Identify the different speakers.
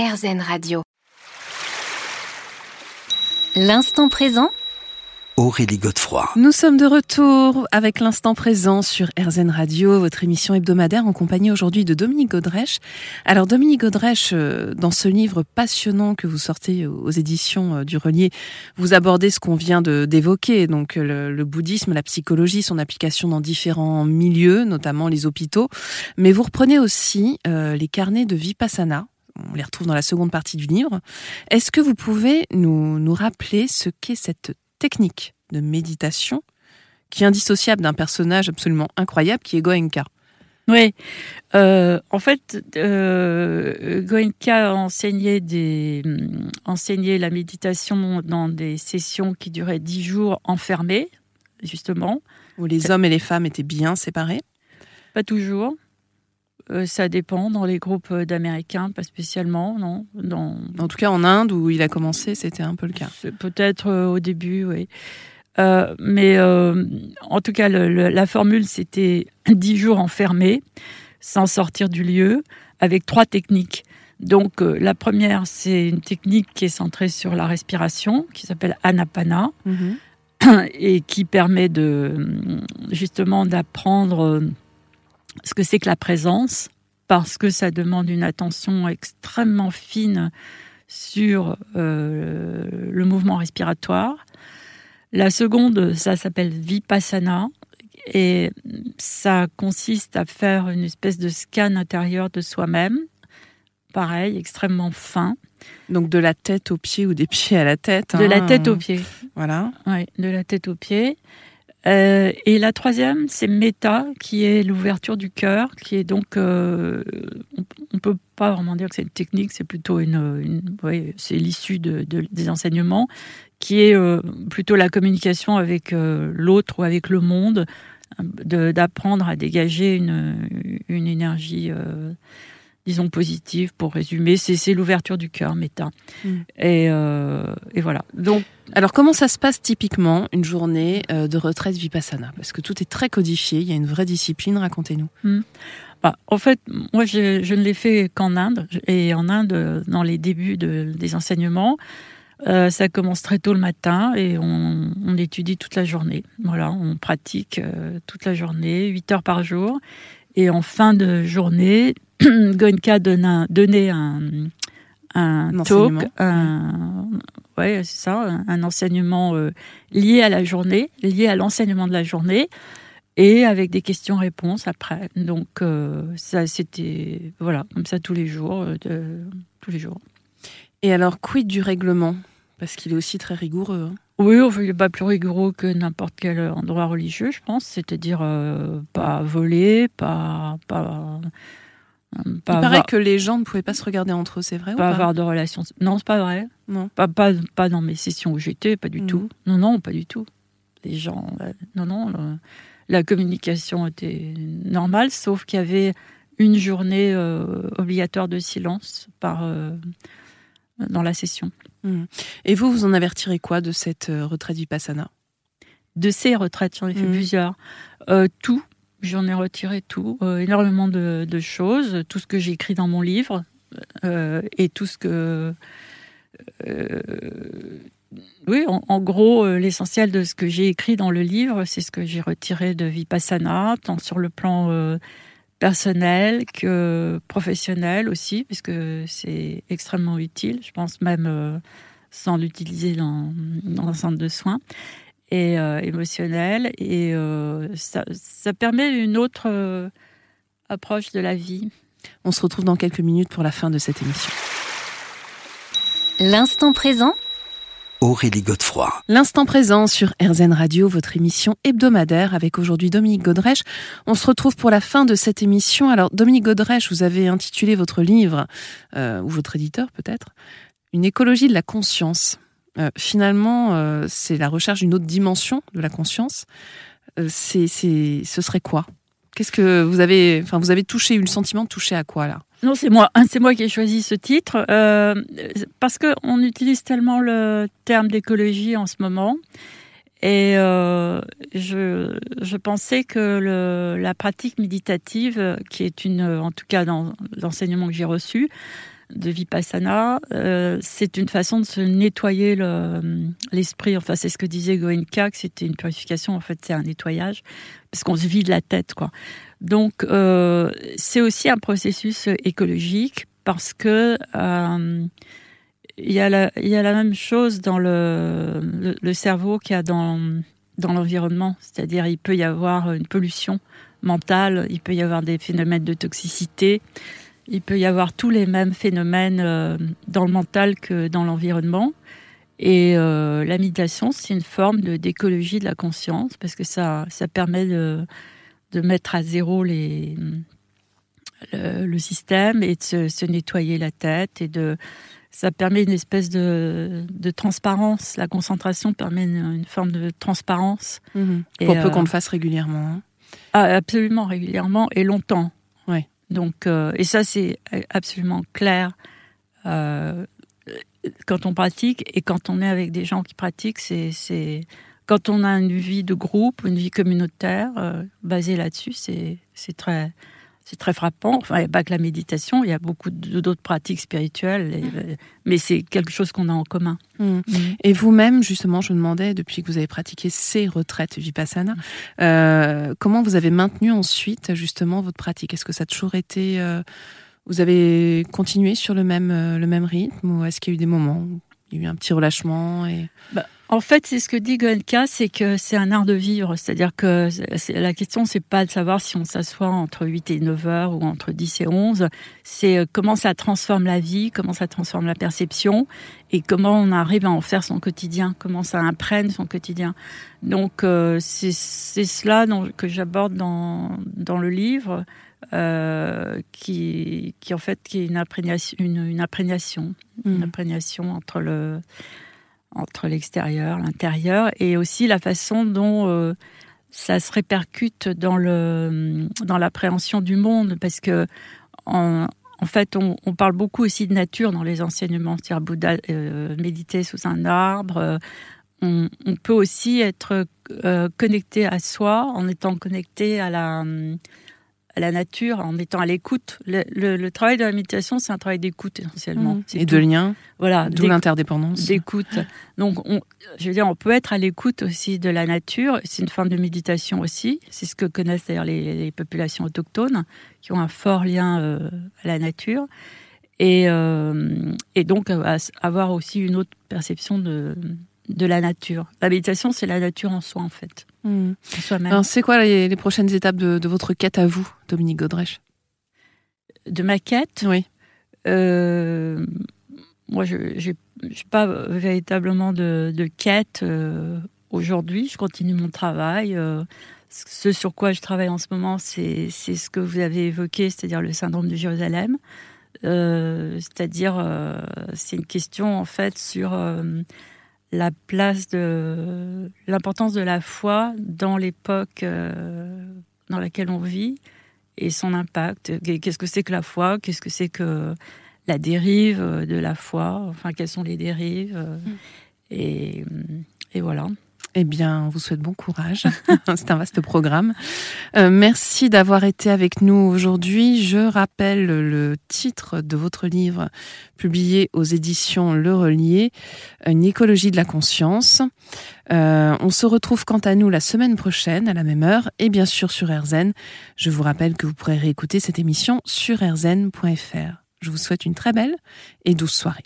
Speaker 1: RZN Radio. L'instant présent
Speaker 2: Aurélie Godefroy.
Speaker 3: Nous sommes de retour avec l'instant présent sur RZN Radio, votre émission hebdomadaire en compagnie aujourd'hui de Dominique Godrèche. Alors Dominique Godrèche, euh, dans ce livre passionnant que vous sortez aux éditions euh, du Relier, vous abordez ce qu'on vient d'évoquer, donc le, le, bouddhisme, la psychologie, son application dans différents milieux, notamment les hôpitaux, mais vous reprenez aussi euh, les carnets de Vipassana, on les retrouve dans la seconde partie du livre. Est-ce que vous pouvez nous, nous rappeler ce qu'est cette technique de méditation qui est indissociable d'un personnage absolument incroyable qui est Goenka?
Speaker 4: Oui, euh, en fait, euh, Goenka enseignait, des, mm, enseignait la méditation dans des sessions qui duraient dix jours enfermées, justement.
Speaker 3: Où les hommes et les femmes étaient bien séparés?
Speaker 4: Pas toujours. Euh, ça dépend dans les groupes d'Américains, pas spécialement, non. Dans...
Speaker 3: En tout cas, en Inde, où il a commencé, c'était un peu le cas.
Speaker 4: Peut-être euh, au début, oui. Euh, mais en tout cas, le, la formule, c'était 10 jours enfermés, sans sortir du lieu, avec trois techniques. Donc, la première, c'est une technique qui est centrée sur la respiration, qui s'appelle Anapana, mm -hmm. et qui permet de justement d'apprendre ce que c'est que la présence, parce que ça demande une attention extrêmement fine sur euh, le mouvement respiratoire. La seconde, ça s'appelle Vipassana, et ça consiste à faire une espèce de scan intérieur de soi-même, pareil, extrêmement fin.
Speaker 3: Donc de la tête aux pieds ou des pieds à la tête.
Speaker 4: De la tête aux pieds.
Speaker 3: Voilà.
Speaker 4: Oui, de la tête aux pieds. Euh, et la troisième, c'est méta, qui est l'ouverture du cœur, qui est donc, euh, on ne peut pas vraiment dire que c'est une technique, c'est plutôt une, une c'est l'issue de, de, des enseignements, qui est euh, plutôt la communication avec l'autre ou avec le monde, d'apprendre à dégager une, énergie disons positive pour résumer, c'est l'ouverture du cœur, méta. Mm. Et, euh, et, voilà. Donc,
Speaker 3: alors comment ça se passe typiquement une journée euh, de retraite vipassana? Parce que tout est très codifié, il y a une vraie discipline. Racontez-nous.
Speaker 4: Mm. Bah, en fait, moi, je, je ne l'ai fait qu'en Inde et en Inde, dans les débuts de, des enseignements. Euh, ça commence très tôt le matin et on, on, étudie toute la journée. Voilà, on pratique euh, toute la journée, 8 heures par jour. Et en fin de journée, Goenka donnait un, un,
Speaker 3: un
Speaker 4: talk, un, ouais, c'est ça, un, enseignement euh, lié à la journée, lié à l'enseignement de la journée, et avec des questions-réponses après. Donc euh, ça, c'était voilà, comme ça tous les jours, euh, tous les jours.
Speaker 3: Et alors, quid du règlement? Parce qu'il est aussi très rigoureux. Hein.
Speaker 4: Oui, il n'est pas plus rigoureux que n'importe quel endroit religieux, je pense. C'est-à-dire pas voler, pas, pas
Speaker 3: pas Il paraît avoir... que les gens ne pouvaient pas se regarder entre eux, c'est vrai
Speaker 4: Pas,
Speaker 3: ou pas
Speaker 4: avoir de relations. Non, c'est pas vrai.
Speaker 3: Non.
Speaker 4: Pas, pas, pas dans mes sessions où j'étais, pas du
Speaker 3: Mm.
Speaker 4: tout. Non, non, pas du tout. Les gens. euh, non, non. le- la communication était normale, sauf qu'il y avait une journée euh, obligatoire de silence par, euh, dans la session.
Speaker 3: Mm. Et vous, vous en avez retiré quoi de cette retraite vipassana?
Speaker 4: De ces retraites, j'en ai fait
Speaker 3: Mhm.
Speaker 4: plusieurs. Euh, tout, j'en ai retiré tout, euh, énormément de, choses, tout ce que j'ai écrit dans mon livre euh, et tout ce que. euh, oui, en, gros, l'essentiel de ce que j'ai écrit dans le livre, c'est ce que j'ai retiré de Vipassana, tant sur le plan personnel que professionnel aussi, puisque c'est extrêmement utile, je pense même sans l'utiliser dans un centre de soins et euh, émotionnel. Et euh, ça, ça, permet une autre euh, approche de la vie.
Speaker 3: On se retrouve dans quelques minutes pour la fin de cette émission.
Speaker 1: L'instant présent
Speaker 2: Aurélie Godefroy.
Speaker 3: L'instant présent sur RZN Radio, votre émission hebdomadaire avec aujourd'hui Dominique Godrèche. On se retrouve pour la fin de cette émission. Alors Dominique Godrèche, vous avez intitulé votre livre, euh, ou votre éditeur peut-être, Une écologie de la conscience. Euh, finalement, euh, c'est la recherche d'une autre dimension de la conscience. Euh, c'est, ce serait quoi? Qu'est-ce que vous avez, enfin, vous avez touché, eu le sentiment de toucher à quoi là?
Speaker 4: Non, c'est moi, c'est moi qui ai choisi ce titre euh, parce que on utilise tellement le terme d'écologie en ce moment. Et je, je pensais que la pratique méditative, qui est une, en tout cas dans l'enseignement que j'ai reçu, de vipassana, euh, c'est une façon de se nettoyer l'esprit. enfin, c'est ce que disait Goenka, que c'était une purification. En fait, c'est un nettoyage parce qu'on se vide la tête, quoi. Donc, euh, c'est aussi un processus écologique parce que euh, il y, a la, même chose dans le, le, cerveau qu'il y a dans, dans l'environnement. C'est-à-dire, il peut y avoir une pollution mentale, il peut y avoir des phénomènes de toxicité, il peut y avoir tous les mêmes phénomènes euh, dans le mental que dans l'environnement. Et euh, la méditation, c'est une forme d'écologie de la conscience parce que ça, ça permet de, de mettre à zéro les, le, système et de se, se, nettoyer la tête et de ça permet une espèce de, de transparence. La concentration permet une, forme de transparence.
Speaker 3: Mmh. Peut euh, qu'on le fasse régulièrement. Hein.
Speaker 4: Ah, absolument régulièrement et longtemps.
Speaker 3: Ouais.
Speaker 4: Donc, euh, et ça, c'est absolument clair. Euh, quand on pratique et quand on est avec des gens qui pratiquent, c'est quand on a une vie de groupe, une vie communautaire basée là-dessus, c'est très c'est très frappant. Enfin, il n'y a pas que la méditation, il y a beaucoup d'autres pratiques spirituelles, mm. mais c'est quelque chose qu'on a en commun.
Speaker 3: Mm. Mm. Et vous-même, justement, je me demandais, depuis que vous avez pratiqué ces retraites vipassana, euh, comment vous avez maintenu ensuite, justement, votre pratique? Est-ce que ça a toujours été... Euh, vous avez continué sur le même, euh, le même rythme ou est-ce qu'il y a eu des moments où il y a eu un petit relâchement et...
Speaker 4: Bah, en fait, c'est ce que dit Goenka, c'est que c'est un art de vivre. C'est-à-dire que la question, c'est pas de savoir si on s'assoit entre 8 et 9 heures ou entre 10 et 11. C'est euh, comment ça transforme la vie, comment ça transforme la perception et comment on arrive à en faire son quotidien, comment ça imprègne son quotidien. Donc, euh, c'est cela que j'aborde dans, dans le livre. Euh, qui, qui en fait qui est une imprégnation, une, une imprégnation, une imprégnation entre le entre l'extérieur, l'intérieur, et aussi la façon dont euh, ça se répercute dans le dans l'appréhension du monde, parce que en, fait, on, parle beaucoup aussi de nature dans les enseignements, c'est-à-dire Bouddha euh, méditer sous un arbre. Euh, on, on, peut aussi être connecté à soi en étant connecté à la la nature en étant à l'écoute. Le, travail de la méditation, c'est un travail d'écoute essentiellement. Mmh.
Speaker 3: Et de lien.
Speaker 4: Voilà.
Speaker 3: D'où l'interdépendance.
Speaker 4: D'écoute. Donc, on, je veux dire, on peut être à l'écoute aussi de la nature. C'est une forme de méditation aussi. C'est ce que connaissent d'ailleurs les, populations autochtones, qui ont un fort lien euh, à la nature. Et, euh, et donc, avoir aussi une autre perception de, de la nature. La méditation, c'est la nature en soi, en fait.
Speaker 3: Hmm. C'est quoi les, prochaines étapes de, votre quête à vous, Dominique Godrèche
Speaker 4: De ma quête
Speaker 3: Oui.
Speaker 4: Euh, moi, je n'ai pas véritablement de, quête euh, aujourd'hui. Je continue mon travail. Euh, ce sur quoi je travaille en ce moment, c'est ce que vous avez évoqué, c'est-à-dire le syndrome de Jérusalem. c'est-à-dire, c'est une question en fait sur la place de l'importance de la foi dans l'époque dans laquelle on vit et son impact. Qu'est-ce que c'est que la foi? Qu'est-ce que c'est que la dérive de la foi? Enfin, quelles sont les dérives? Mm. et, et voilà.
Speaker 3: Eh bien, on vous souhaite bon courage. C'est un vaste programme. Euh, merci d'avoir été avec nous aujourd'hui. Je rappelle le titre de votre livre publié aux éditions Le Relier, Une écologie de la conscience. Euh, on se retrouve quant à nous la semaine prochaine à la même heure et bien sûr sur RZN. Je vous rappelle que vous pourrez réécouter cette émission sur rzn.fr. Je vous souhaite une très belle et douce soirée.